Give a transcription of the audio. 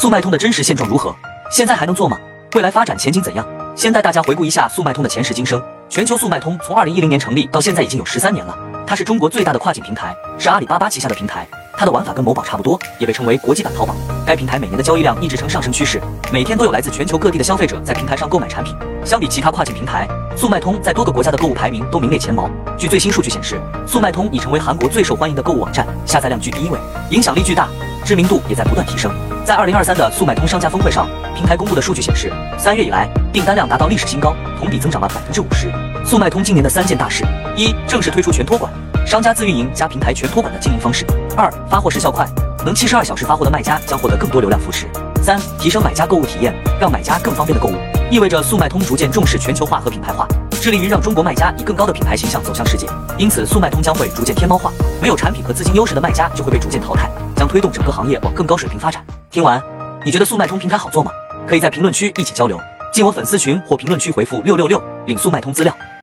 速卖通的真实现状如何？现在还能做吗？未来发展前景怎样？先带大家回顾一下速卖通的前世今生。全球速卖通从二零一零年成立到现在已经有十三年了，它是中国最大的跨境平台，是阿里巴巴旗下的平台。它的玩法跟某宝差不多，也被称为国际版淘宝。该平台每年的交易量一直呈上升趋势，每天都有来自全球各地的消费者在平台上购买产品。相比其他跨境平台，速卖通在多个国家的购物排名都名列前茅。据最新数据显示，速卖通已成为韩国最受欢迎的购物网站，下载量居第一位，影响力巨大，知名度也在不断提升。在二零二三的速卖通商家峰会上，平台公布的数据显示，三月以来订单量达到历史新高，同比增长了百分之五十。速卖通今年的三件大事：一、正式推出全托管，商家自运营加平台全托管的经营方式；二、发货时效快。能七十二小时发货的卖家将获得更多流量扶持。三、提升买家购物体验，让买家更方便的购物，意味着速卖通逐渐重视全球化和品牌化，致力于让中国卖家以更高的品牌形象走向世界。因此，速卖通将会逐渐天猫化，没有产品和资金优势的卖家就会被逐渐淘汰，将推动整个行业往更高水平发展。听完，你觉得速卖通平台好做吗？可以在评论区一起交流，进我粉丝群或评论区回复六六六领速卖通资料。